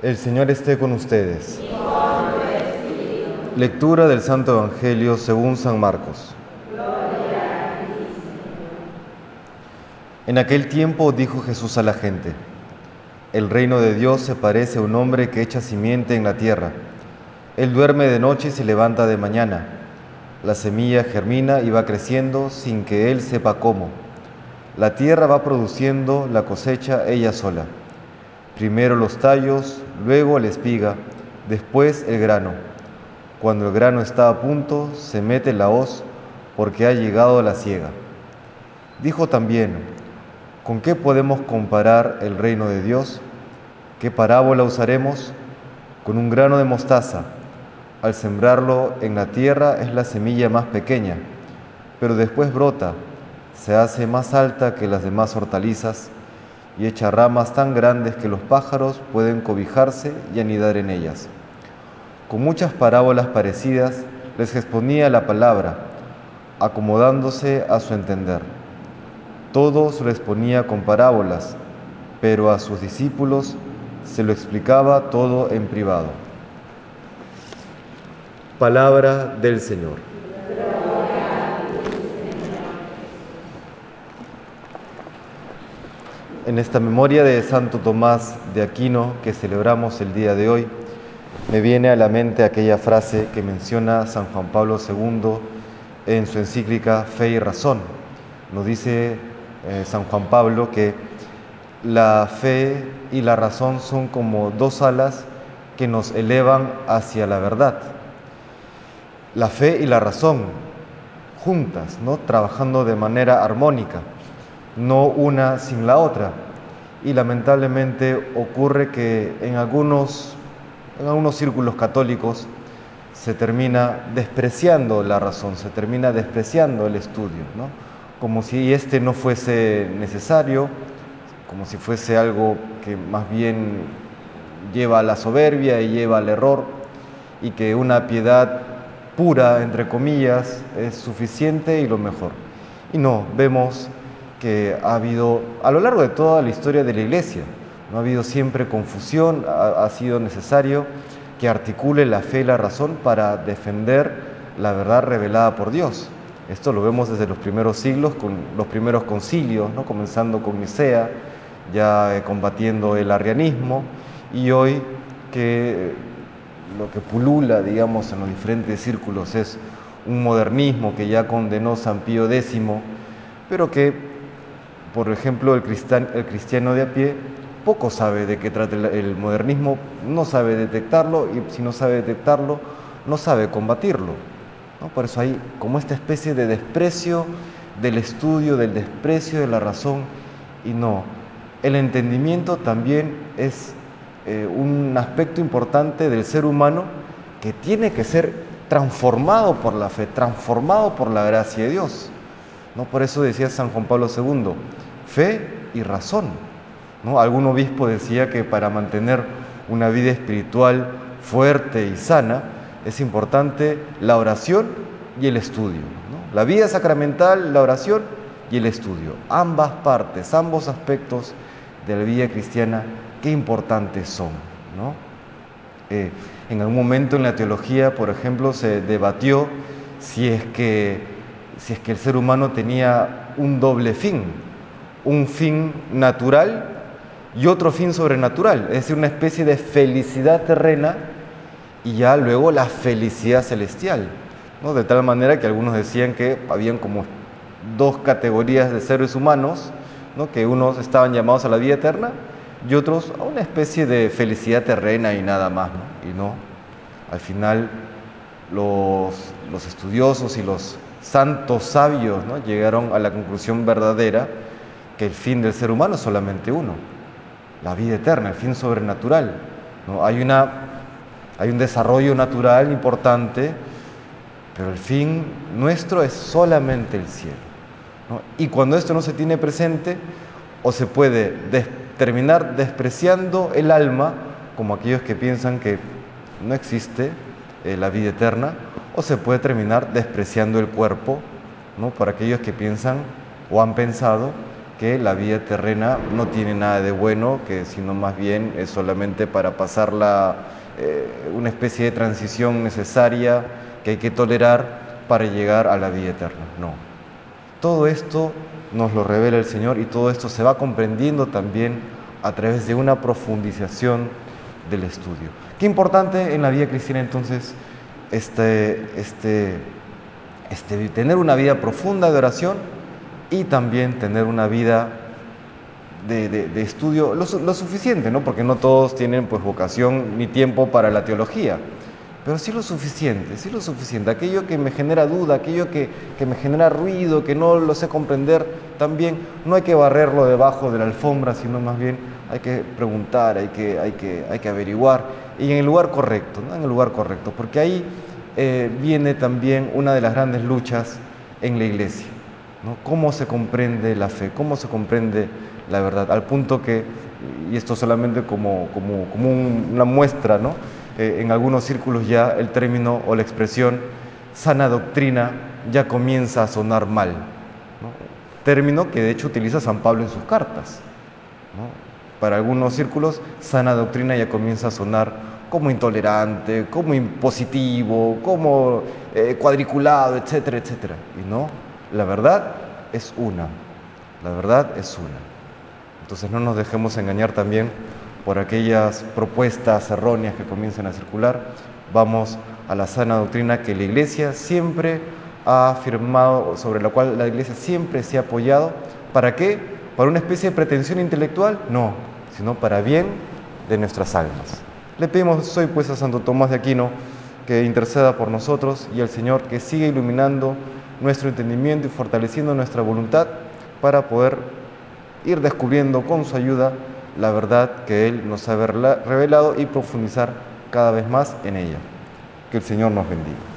El Señor esté con ustedes. Lectura del Santo Evangelio según San Marcos. En aquel tiempo dijo Jesús a la gente, el reino de Dios se parece a un hombre que echa simiente en la tierra. Él duerme de noche y se levanta de mañana. La semilla germina y va creciendo sin que él sepa cómo. La tierra va produciendo la cosecha ella sola. Primero los tallos, luego la espiga, después el grano. Cuando el grano está a punto, se mete la hoz porque ha llegado la siega. Dijo también, ¿con qué podemos comparar el reino de Dios? ¿Qué parábola usaremos? Con un grano de mostaza. Al sembrarlo en la tierra es la semilla más pequeña, pero después brota se hace más alta que las demás hortalizas y echa ramas tan grandes que los pájaros pueden cobijarse y anidar en ellas. Con muchas parábolas parecidas les exponía la palabra, acomodándose a su entender. Todo se lo con parábolas, pero a sus discípulos se lo explicaba todo en privado. Palabra del Señor. En esta memoria de Santo Tomás de Aquino que celebramos el día de hoy, me viene a la mente aquella frase que menciona San Juan Pablo II en su encíclica Fe y Razón. Nos dice eh, San Juan Pablo que la fe y la razón son como dos alas que nos elevan hacia la verdad. La fe y la razón juntas, ¿no? trabajando de manera armónica no una sin la otra. Y lamentablemente ocurre que en algunos, en algunos círculos católicos se termina despreciando la razón, se termina despreciando el estudio, ¿no? como si este no fuese necesario, como si fuese algo que más bien lleva a la soberbia y lleva al error, y que una piedad pura, entre comillas, es suficiente y lo mejor. Y no, vemos que ha habido a lo largo de toda la historia de la Iglesia. No ha habido siempre confusión, ha, sido necesario que articule la fe y la razón para defender la verdad revelada por Dios. Esto lo vemos desde los primeros siglos, con los primeros concilios, ¿no? comenzando con Nicea, ya eh, combatiendo el arrianismo, y hoy que lo que pulula, digamos, en los diferentes círculos es un modernismo que ya condenó San Pío X, pero que por ejemplo, el, cristiano de a pie poco sabe de qué trata el, modernismo, no sabe detectarlo y si no sabe detectarlo, no sabe combatirlo. Por eso hay como esta especie de desprecio del estudio, del desprecio de la razón y no. El entendimiento también es eh, un aspecto importante del ser humano que tiene que ser transformado por la fe, transformado por la gracia de Dios. ¿No? Por eso decía San Juan Pablo II, fe y razón. ¿no? Algún obispo decía que para mantener una vida espiritual fuerte y sana es importante la oración y el estudio. La vida sacramental, la oración y el estudio. Ambas partes, ambos aspectos de la vida cristiana, qué importantes son. Eh, en algún momento en la teología, por ejemplo, se debatió si es que, si es que el ser humano tenía un doble fin, un fin natural y otro fin sobrenatural, es decir, una especie de felicidad terrena y ya luego la felicidad celestial. ¿no? De tal manera que algunos decían que habían como dos categorías de seres humanos, ¿no? que unos estaban llamados a la vida eterna y otros a una especie de felicidad terrena y nada más. Y no, al final los, los estudiosos y los santos sabios ¿no? llegaron a la conclusión verdadera que el fin del ser humano es solamente uno, la vida eterna, el fin sobrenatural. hay un desarrollo natural importante, pero el fin nuestro es solamente el cielo. Y cuando esto no se tiene presente, o se puede terminar despreciando el alma, como aquellos que piensan que no existe eh, la vida eterna, o se puede terminar despreciando el cuerpo, ¿no? por aquellos que piensan o han pensado que la vida terrena no tiene nada de bueno, que sino más bien es solamente para pasarla eh, una especie de transición necesaria que hay que tolerar para llegar a la vida eterna. No. Todo esto nos lo revela el Señor y todo esto se va comprendiendo también a través de una profundización del estudio. Qué importante en la vida cristiana entonces este, este, este, tener una vida profunda de oración y también tener una vida de, estudio lo, suficiente, ¿no? porque no todos tienen pues, vocación ni tiempo para la teología, pero sí lo suficiente, sí lo suficiente. Aquello que me genera duda, aquello que, que me genera ruido, que no lo sé comprender, también no hay que barrerlo debajo de la alfombra, sino más bien hay que preguntar, hay que, hay que, hay que averiguar y en el lugar correcto, ¿no? en el lugar correcto, porque ahí eh, viene también una de las grandes luchas en la iglesia. ¿no? ¿Cómo se comprende la fe? ¿Cómo se comprende la verdad? Al punto que, y esto solamente como, como, como una muestra, ¿no? Eh, en algunos círculos ya el término o la expresión sana doctrina ya comienza a sonar mal. Término que de hecho utiliza San Pablo en sus cartas. Para algunos círculos, sana doctrina ya comienza a sonar como intolerante, como impositivo, como eh, cuadriculado, etcétera, etcétera. Y no, la verdad es una. La verdad es una. Entonces no nos dejemos engañar también por aquellas propuestas erróneas que comiencen a circular. Vamos a la sana doctrina que la Iglesia siempre ha afirmado, sobre la cual la Iglesia siempre se ha apoyado. ¿Para qué? ¿Para una especie de pretensión intelectual? No, sino para bien de nuestras almas. Le pedimos hoy pues a Santo Tomás de Aquino que interceda por nosotros y al Señor que siga iluminando nuestro entendimiento y fortaleciendo nuestra voluntad para poder ir descubriendo con su ayuda la verdad que Él nos ha revelado y profundizar cada vez más en ella. Que el Señor nos bendiga.